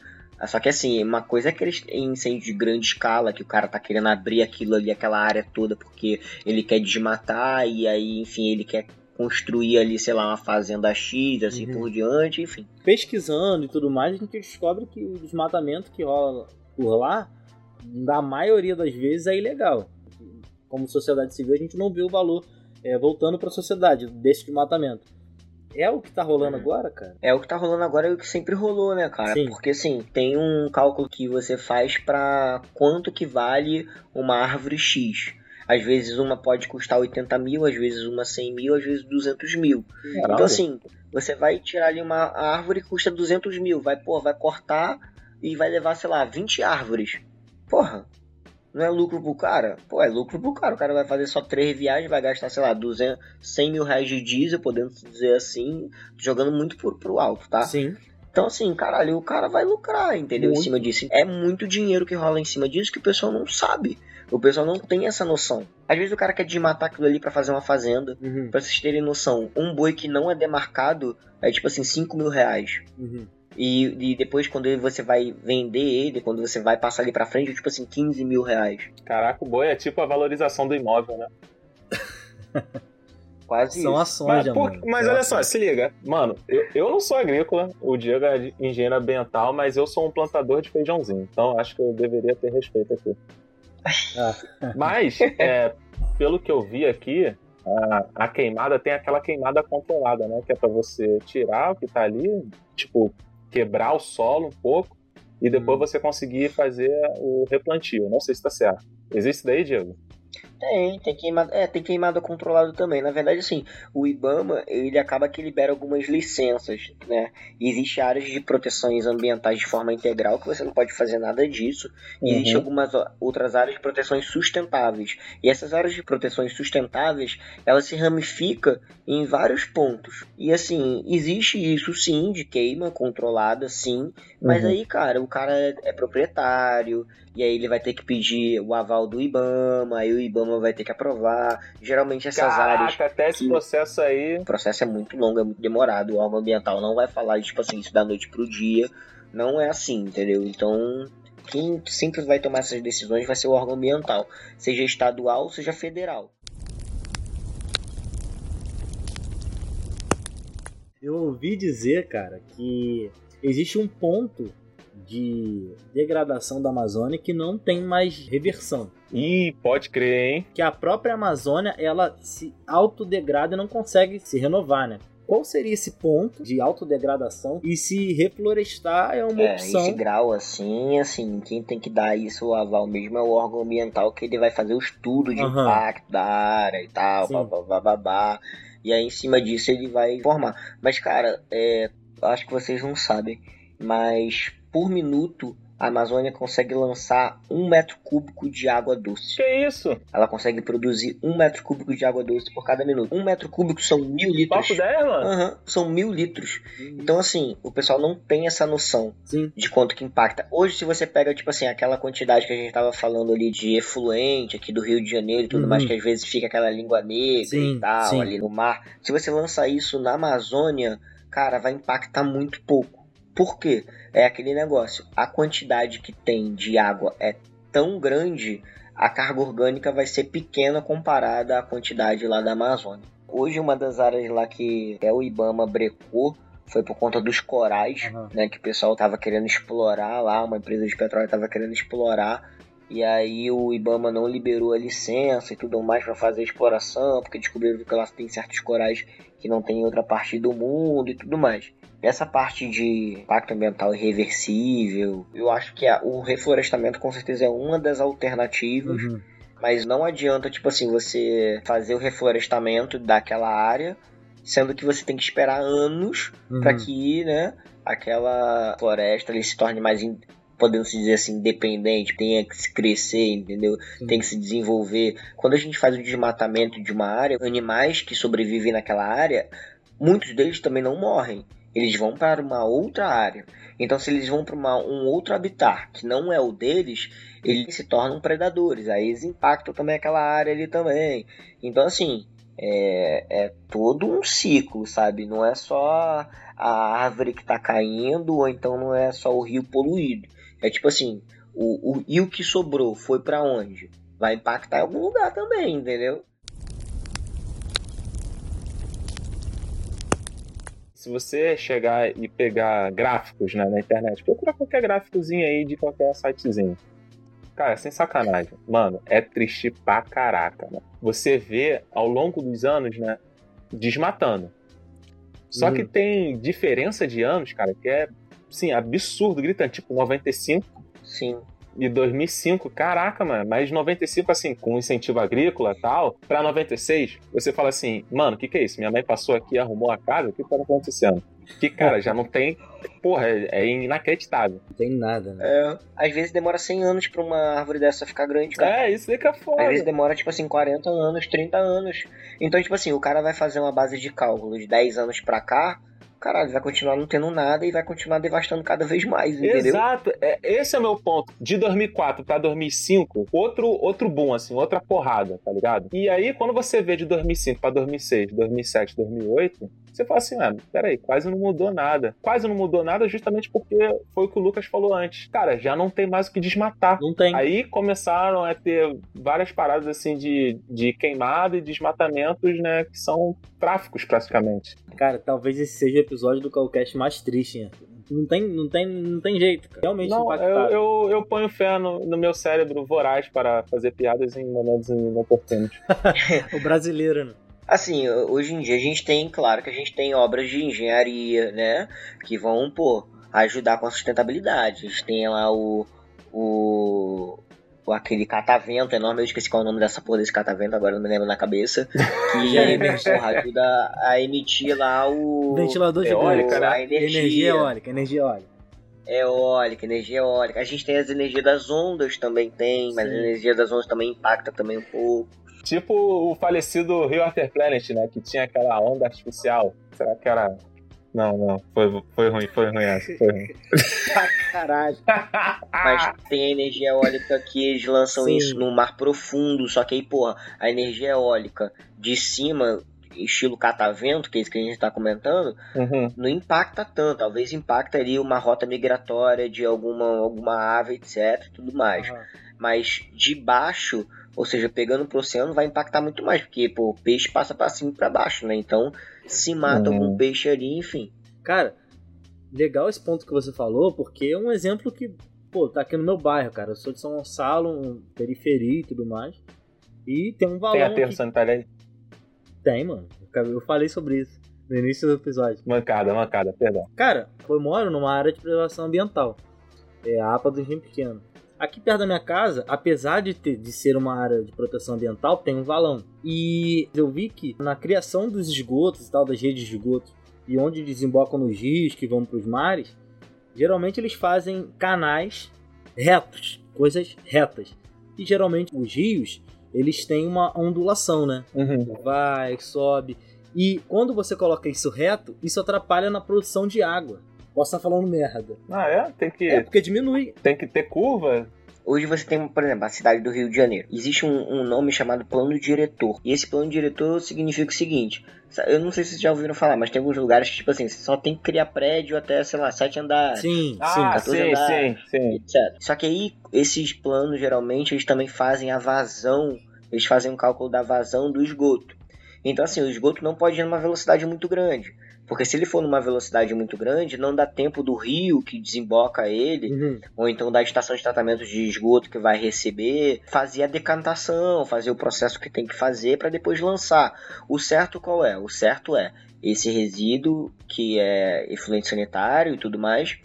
Só que assim, uma coisa é aquele incêndio de grande escala, que o cara tá querendo abrir aquilo ali, aquela área toda, porque ele quer desmatar, e aí, enfim, ele quer construir ali, sei lá, uma fazenda X, assim Uhum. por diante, enfim. pesquisando e tudo mais, a gente descobre que o desmatamento que rola por lá, na maioria das vezes, é ilegal. Como sociedade civil, a gente não vê o valor é, voltando para a sociedade desse desmatamento. É o que tá rolando Uhum. agora, cara? É o que tá rolando agora e o que sempre rolou, né, cara? Sim. Porque assim, tem um cálculo que você faz pra quanto que vale uma árvore X. Às vezes uma pode custar 80 mil, às vezes uma 100 mil, às vezes 200 mil. Caralho. Então assim, você vai tirar ali uma árvore que custa 200 mil, vai, pô, vai cortar e vai levar, sei lá, 20 árvores. Porra, não é lucro pro cara? Pô, é lucro pro cara. O cara vai fazer só três viagens, vai gastar, sei lá, 200, 100 mil reais de diesel, podemos dizer assim, jogando muito pro, pro alto, tá? Sim. Então, assim, caralho, o cara vai lucrar, entendeu? Muito. Em cima disso. É muito dinheiro que rola em cima disso que o pessoal não sabe. O pessoal não tem essa noção. Às vezes o cara quer desmatar aquilo ali pra fazer uma fazenda. Uhum, Pra vocês terem noção, um boi que não é demarcado é tipo assim, 5 mil reais. uhum. E, e depois, quando você vai vender ele, quando você vai passar ali pra frente, é tipo assim, 15 mil reais. Caraca, o boi é tipo a valorização do imóvel, né? Quase São isso. ações, Mas, já, por- mas olha só, se liga. Mano, eu, eu não sou agrícola, o Diego é engenheiro ambiental, mas eu sou um plantador de feijãozinho. Então acho que eu deveria ter respeito aqui. Ah. Mas, é, pelo que eu vi aqui, a, a queimada tem aquela queimada controlada, né? Que é pra você tirar o que tá ali, tipo, quebrar o solo um pouco e depois Hum. você conseguir fazer o replantio. Não sei se tá certo. Existe daí, Diego? Tem, tem queimada, é, tem queimada controlada também. Na verdade, assim, o IBAMA, ele acaba que libera algumas licenças, né? Existem áreas de proteções ambientais de forma integral que você não pode fazer nada disso. Uhum. existem algumas outras áreas de proteções sustentáveis. E essas áreas de proteções sustentáveis, elas se ramificam em vários pontos. E assim, existe isso sim, de queima controlada, sim. Mas Uhum. aí, cara, o cara é, é proprietário, e aí ele vai ter que pedir o aval do IBAMA, aí o IBAMA vai ter que aprovar. Geralmente essas áreas. Caraca, até esse processo aí. O processo é muito longo, é muito demorado. O órgão ambiental não vai falar, tipo assim, isso da noite pro dia. Não é assim, entendeu? Então, quem sempre vai tomar essas decisões vai ser o órgão ambiental, seja estadual, seja federal. Eu ouvi dizer, cara, que existe um ponto de degradação da Amazônia que não tem mais reversão. Ih, pode crer, hein? Que a própria Amazônia, ela se autodegrada e não consegue se renovar, né? Qual seria esse ponto de autodegradação e se reflorestar é uma É, opção? esse grau assim, assim, quem tem que dar isso o aval mesmo é o órgão ambiental, que ele vai fazer o estudo de Aham. impacto da área e tal, babá. E aí em cima disso ele vai formar. Mas, cara, é, acho que vocês não sabem, mas por minuto a Amazônia consegue lançar um metro cúbico de água doce. Que isso? Ela consegue produzir um metro cúbico de água doce por cada minuto. Um metro cúbico são mil litros. Papo 10, mano? Aham, são mil litros. Então, assim, o pessoal não tem essa noção Sim. de quanto que impacta. Hoje, se você pega, tipo assim, aquela quantidade que a gente tava falando ali de efluente aqui do Rio de Janeiro e tudo Uhum. mais, que às vezes fica aquela língua negra Sim, e tal, sim. ali no mar. Se você lançar isso na Amazônia, cara, vai impactar muito pouco. Por quê? É aquele negócio. A quantidade que tem de água é tão grande, a carga orgânica vai ser pequena comparada à quantidade lá da Amazônia. Hoje, uma das áreas lá que é o Ibama brecou foi por conta dos corais, Aham. né, que o pessoal tava querendo explorar lá, uma empresa de petróleo tava querendo explorar, e aí o IBAMA não liberou a licença e tudo mais para fazer a exploração, porque descobriram que lá tem certos corais que não tem em outra parte do mundo e tudo mais. Essa parte de impacto ambiental irreversível, eu acho que a- o reflorestamento com certeza é uma das alternativas, Uhum. mas não adianta, tipo assim, você fazer o reflorestamento daquela área, sendo que você tem que esperar anos Uhum. para que, né, aquela floresta ali se torne mais, in- podemos dizer assim, independente, tenha que se crescer, entendeu? Sim. Tem que se desenvolver. Quando a gente faz o desmatamento de uma área, animais que sobrevivem naquela área, muitos deles também não morrem. Eles vão para uma outra área. Então, se eles vão para uma- um outro habitat que não é o deles, eles se tornam predadores. Aí eles impactam também aquela área ali também. Então, assim, é, é todo um ciclo, sabe? Não é só a árvore que tá caindo, ou então não é só o rio poluído. É tipo assim, o, o, e o que sobrou foi para onde? Vai impactar em algum lugar também, entendeu? Se você chegar e pegar gráficos né, na internet, procura qualquer gráficozinho aí de qualquer sitezinho. Cara, sem sacanagem. Mano, é triste pra caraca. Né? Você vê ao longo dos anos, né? Desmatando. Só Uhum. que tem diferença de anos, cara, que é, sim, absurdo, gritante. Tipo, 95 Sim. E 2005, caraca, mano, mas 95, assim, com incentivo agrícola e tal, pra 96, você fala assim, mano, o que que é isso? Minha mãe passou aqui, arrumou a casa, o que tá acontecendo? Que, cara, já não tem. Porra, é, é inacreditável. Não tem nada, né? É, às vezes demora 100 anos pra uma árvore dessa ficar grande, cara. É, isso aí que é foda. Às vezes demora, tipo assim, 40 anos, 30 anos. Então, tipo assim, o cara vai fazer uma base de cálculo de 10 anos pra cá, caralho, vai continuar não tendo nada e vai continuar devastando cada vez mais, entendeu? Exato, é, esse é o meu ponto. De 2004 pra 2005, outro, outro boom, assim, outra porrada, tá ligado? E aí, quando você vê de 2005 pra 2006, 2007, 2008, você fala assim, ah, peraí, quase não mudou nada. Quase não mudou nada justamente porque foi o que o Lucas falou antes. Cara, já não tem mais o que desmatar. Não tem. Aí começaram a ter várias paradas assim de, de queimada e desmatamentos, né? Que são tráficos praticamente. Cara, talvez esse seja o episódio do Calcast mais triste, né? Não tem, não tem, não tem jeito, cara. Realmente Não, eu, impactado. eu, eu ponho fé no, no meu cérebro voraz para fazer piadas em momentos inoportunos. O brasileiro, né? Assim, hoje em dia a gente tem, claro que a gente tem obras de engenharia, né? Que vão, pô, ajudar com a sustentabilidade. A gente tem lá o. o aquele catavento enorme, eu esqueci qual é o nome dessa porra desse catavento, agora não me lembro na cabeça. Que porra, ajuda a emitir lá o. Ventilador de Eólica, né? a energia. Energia eólica, energia eólica. Eólica, energia eólica. A gente tem as energias das ondas também tem, mas Sim. a energia das ondas também impacta também um pouco. Tipo o falecido Rio After Planet, né? Que tinha aquela onda artificial. Será que era. Não, não. Foi, foi ruim, foi ruim essa. Foi ruim. Caralho. Mas tem a energia eólica que eles lançam Sim. isso no mar profundo, só que aí, porra, a energia eólica de cima, estilo catavento, que é isso que a gente tá comentando, Uhum. não impacta tanto. Talvez impacta ali uma rota migratória de alguma, alguma ave, etc, e tudo mais. Aham. Mas de baixo, ou seja, pegando pro oceano, vai impactar muito mais, porque pô, o peixe passa pra cima e pra baixo, né? Então, se mata Uhum. algum peixe ali, enfim. Cara, legal esse ponto que você falou, porque é um exemplo que, pô, tá aqui no meu bairro, cara. Eu sou de São Gonçalo, um periferia e tudo mais. E tem um valor. Tem aterro sanitário aí? Tem, mano. Eu falei sobre isso no início do episódio. Mancada, mancada, perdão. Cara, eu moro numa área de preservação ambiental. É a APA do Rio Pequeno. Aqui perto da minha casa, apesar de, ter, de ser uma área de proteção ambiental, tem um valão. E eu vi que na criação dos esgotos e tal, das redes de esgoto, e onde desembocam nos rios que vão para os mares, geralmente eles fazem canais retos, coisas retas. E geralmente os rios, eles têm uma ondulação, né? Uhum. vai, sobe. E quando você coloca isso reto, isso atrapalha na produção de água. Posso estar falando merda. Ah, é? Tem que, É porque diminui. tem que ter curva? Hoje você tem, por exemplo, a cidade do Rio de Janeiro. Existe um, um nome chamado plano diretor. E esse plano diretor significa o seguinte: eu não sei se vocês já ouviram falar, mas tem alguns lugares que, tipo assim, você só tem que criar prédio até, sei lá, sete andares. Sim, Ah, sim. 14 sim, andares. sim, sim. etc. Só que aí, esses planos, geralmente, eles também fazem a vazão, eles fazem um cálculo da vazão do esgoto. Então, assim, o esgoto não pode ir numa velocidade muito grande. Porque se ele for numa velocidade muito grande, não dá tempo do rio que desemboca ele, Uhum. ou então da estação de tratamento de esgoto que vai receber, fazer a decantação, fazer o processo que tem que fazer para depois lançar. O certo qual é? O certo é esse resíduo que é efluente sanitário e tudo mais,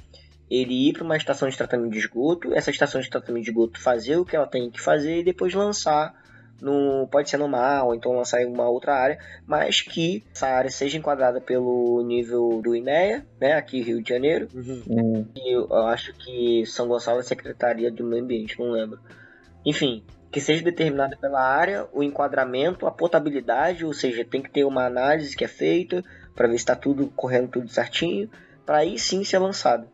ele ir para uma estação de tratamento de esgoto, essa estação de tratamento de esgoto fazer o que ela tem que fazer e depois lançar no pode ser no mar ou então lançar em uma outra área, mas que essa área seja enquadrada pelo nível do INEA, né, aqui Rio de Janeiro, Uhum. Hum. e eu eu acho que São Gonçalo é Secretaria do Meio Ambiente, não lembro. Enfim, que seja determinada pela área, o enquadramento, a potabilidade, ou seja, tem que ter uma análise que é feita para ver se está tudo correndo tudo certinho, para aí sim ser lançado.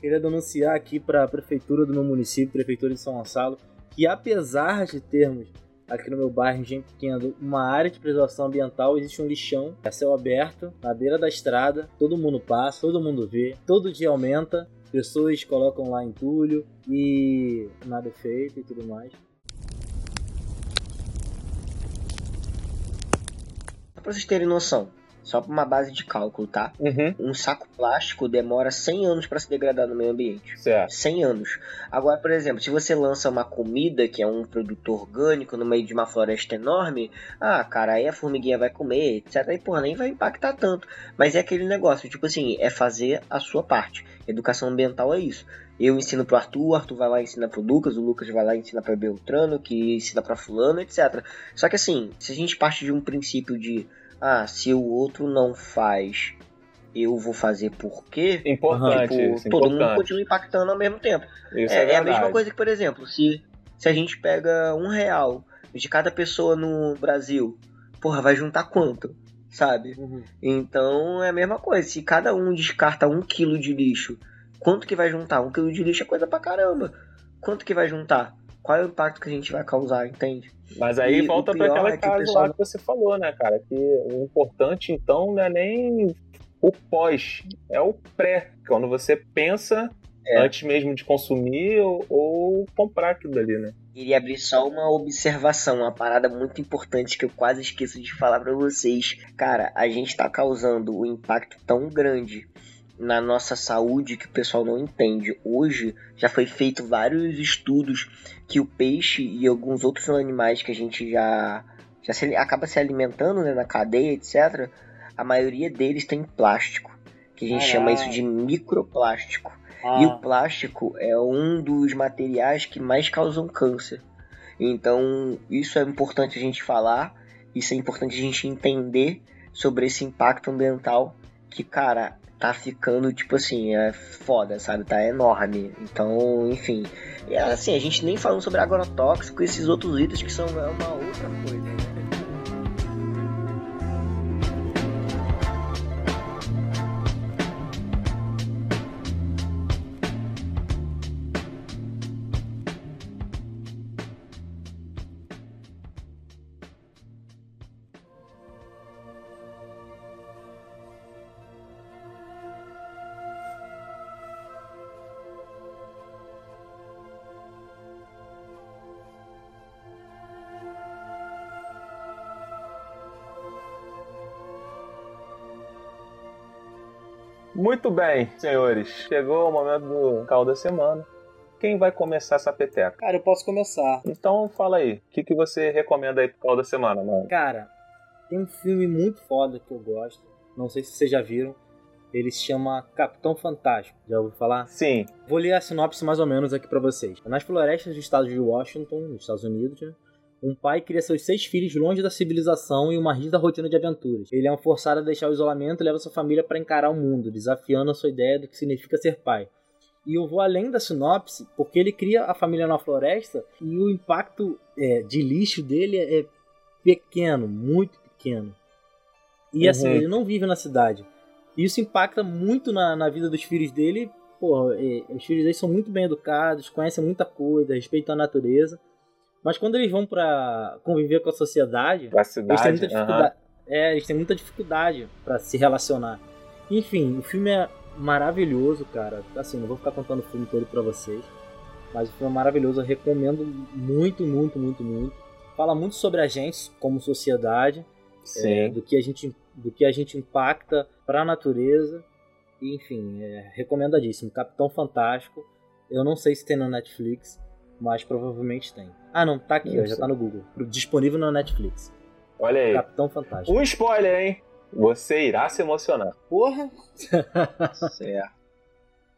Queria denunciar aqui para a prefeitura do meu município, prefeitura de São Gonçalo, que apesar de termos aqui no meu bairro, em Pequeno, uma área de preservação ambiental, existe um lixão a céu aberto, na beira da estrada, todo mundo passa, todo mundo vê, todo dia aumenta, pessoas colocam lá entulho e nada é feito e tudo mais. Só para vocês terem noção, só para uma base de cálculo, tá? Uhum. Um saco plástico demora 100 anos para se degradar no meio ambiente. Certo. 100 anos. Agora, por exemplo, se você lança uma comida que é um produto orgânico no meio de uma floresta enorme, ah, cara, aí a formiguinha vai comer, etc. E, porra, nem vai impactar tanto. Mas é aquele negócio, tipo assim, é fazer a sua parte. Educação ambiental é isso. Eu ensino pro Arthur, o Arthur vai lá e ensina pro Lucas, o Lucas vai lá e ensina pra Beltrano, que ensina pra fulano, etc. Só que assim, se a gente parte de um princípio de, ah, se o outro não faz, eu vou fazer por quê? Importante Tipo, isso, todo mundo importante. continua impactando ao mesmo tempo. Isso É, é, é a mesma coisa que, por exemplo, se, se a gente pega um real de cada pessoa no Brasil, porra, vai juntar quanto? Sabe? Então é a mesma coisa. Se cada um descarta um quilo de lixo, quanto que vai juntar? Um quilo de lixo é coisa pra caramba. Quanto que vai juntar? Qual é o impacto que a gente vai causar, entende? Mas aí E volta para aquela é que o casa pessoal- lá que você falou, né, cara? Que o importante, então, não é nem o pós, é o pré. Quando você pensa É. antes mesmo de consumir ou, ou comprar aquilo ali, né? Queria abrir só uma observação, uma parada muito importante que eu quase esqueço de falar pra vocês. Cara, a gente tá causando um impacto tão grande na nossa saúde que o pessoal não entende. Hoje já foi feito vários estudos que o peixe e alguns outros animais que a gente já, já se- acaba se alimentando né, na cadeia, etc. A maioria deles tem plástico, que a gente chama isso de microplástico. E o plástico é um dos materiais que mais causam câncer. Então, isso é importante a gente falar, isso é importante a gente entender sobre esse impacto ambiental que, cara, tá ficando, tipo assim, é foda, sabe? Tá enorme. Então, enfim. E assim, a gente nem falando sobre agrotóxico e esses outros itens que são uma outra coisa, né? Muito bem, senhores. Chegou o momento do caldo da semana. Quem vai começar essa peteca? Cara, eu posso começar. Então fala aí, o que, que você recomenda aí pro caldo da semana, mano? Cara, tem um filme muito foda que eu gosto. Não sei se vocês já viram. Ele se chama Capitão Fantástico. Já ouviu falar? Sim. Vou ler a sinopse mais ou menos aqui para vocês. Nas florestas do estado de Washington, nos Estados Unidos, né? Um pai cria seus seis filhos longe da civilização e uma rígida rotina de aventuras. Ele é um forçado a deixar o isolamento e leva sua família para encarar o mundo, desafiando a sua ideia do que significa ser pai. E eu vou além da sinopse, porque ele cria a família na floresta e o impacto é, de lixo dele é pequeno, muito pequeno. E assim, uhum. ele não vive na cidade. E isso impacta muito na, na vida dos filhos dele. Pô, é, os filhos dele são muito bem educados, conhecem muita coisa, respeitam a natureza. Mas quando eles vão para conviver com a sociedade, pra cidade, eles têm muita dificuldade. É, eles têm muita dificuldade para se relacionar. Enfim, o filme é maravilhoso, cara. Assim, não vou ficar contando o filme todo para vocês, mas o filme é maravilhoso. Eu recomendo muito, muito, muito, muito. Fala muito sobre a gente como sociedade, é, do que a gente, do que a gente impacta para a natureza. enfim, é recomendadíssimo. Capitão Fantástico. Eu não sei se tem no Netflix, mas provavelmente tem. Ah, não, tá aqui, ó, já tá no Google. Disponível na Netflix. Olha aí. Capitão Fantástico. Um spoiler, hein? Você irá se emocionar. Porra! certo.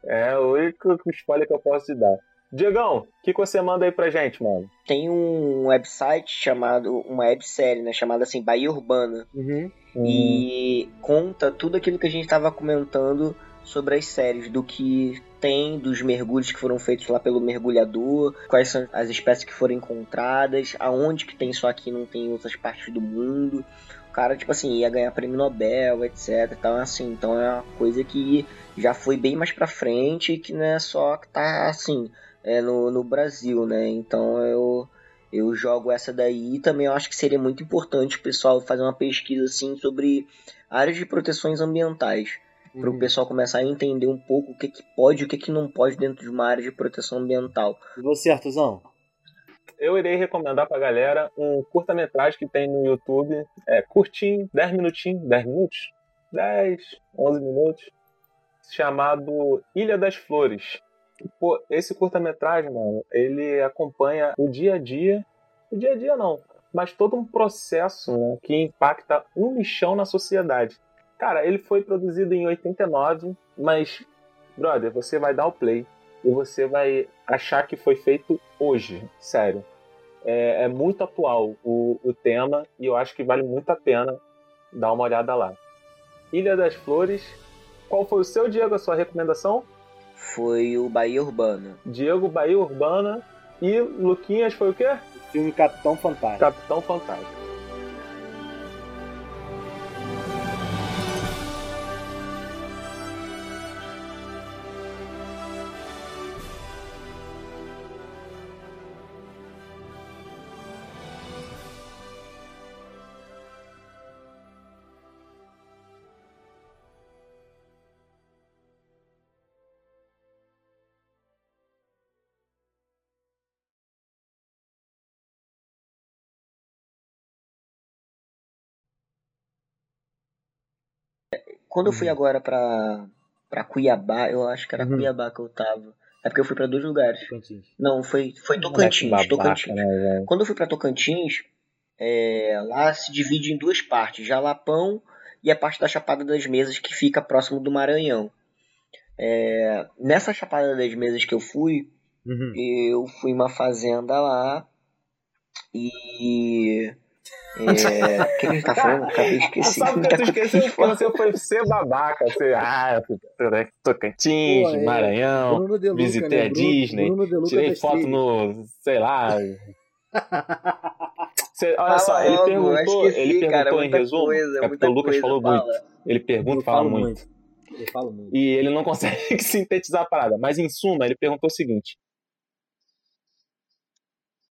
É o único spoiler que eu posso te dar. Diegão, o que, que você manda aí pra gente, mano? Tem um website chamado, uma websérie, né? Chamada assim, Bahia Urbana. Uhum. E conta tudo aquilo que a gente tava comentando sobre as séries, do que tem dos mergulhos que foram feitos lá pelo mergulhador, quais são as espécies que foram encontradas, aonde que tem isso aqui não tem em outras partes do mundo. O cara, tipo assim, ia ganhar prêmio Nobel, etc. Então, assim, então é uma coisa que já foi bem mais pra frente que não é só que tá assim, é no, no Brasil, né? Então eu eu jogo essa daí e também eu acho que seria muito importante o pessoal fazer uma pesquisa assim sobre áreas de proteções ambientais para o uhum. pessoal começar a entender um pouco o que, que pode e o que, que não pode dentro de uma área de proteção ambiental. E você, Artuzão? Eu irei recomendar pra galera um curta-metragem que tem no YouTube, é curtinho, 10 minutinhos, 10 minutos? 10, 11 minutos, chamado Ilha das Flores. Pô, esse curta-metragem, mano, ele acompanha o dia a dia, o dia a dia não, mas todo um processo né, que impacta um lixão na sociedade. Cara, ele foi produzido em 89, mas, brother, você vai dar o play e você vai achar que foi feito hoje, sério. É, é muito atual o, o tema e eu acho que vale muito a pena dar uma olhada lá. Ilha das Flores. Qual foi o seu, Diego, a sua recomendação? Foi o Bahia Urbana. Diego, Bahia Urbana. E Luquinhas foi o quê? O filme Capitão Fantástico. Capitão Fantástico. Quando eu fui uhum. agora pra, pra Cuiabá, eu acho que era uhum. Cuiabá que eu tava. É porque eu fui para dois lugares. Tocantins. Não, foi, foi Tocantins. Babaca, Tocantins. Né, Quando eu fui para Tocantins, é, lá se divide em duas partes: Jalapão e a parte da Chapada das Mesas que fica próximo do Maranhão. É, nessa Chapada das Mesas que eu fui, uhum. eu fui uma fazenda lá E. É... O que a gente tá falando? Acabei de esquecer. Sabe que tu esqueceu porque você foi ser babaca. Você, ah, Tocantins, Pô, é, Maranhão, Luca, visitei né? a Disney, Luca tirei foto no, sei lá. Você- olha Fala só, ele logo, perguntou, esqueci, ele cara, perguntou em resumo, coisa, é porque muita o Lucas coisa, falou fala. muito. Ele pergunta Eu e fala muito. Eu muito. E ele não consegue sintetizar a parada. Mas em suma, ele perguntou o seguinte: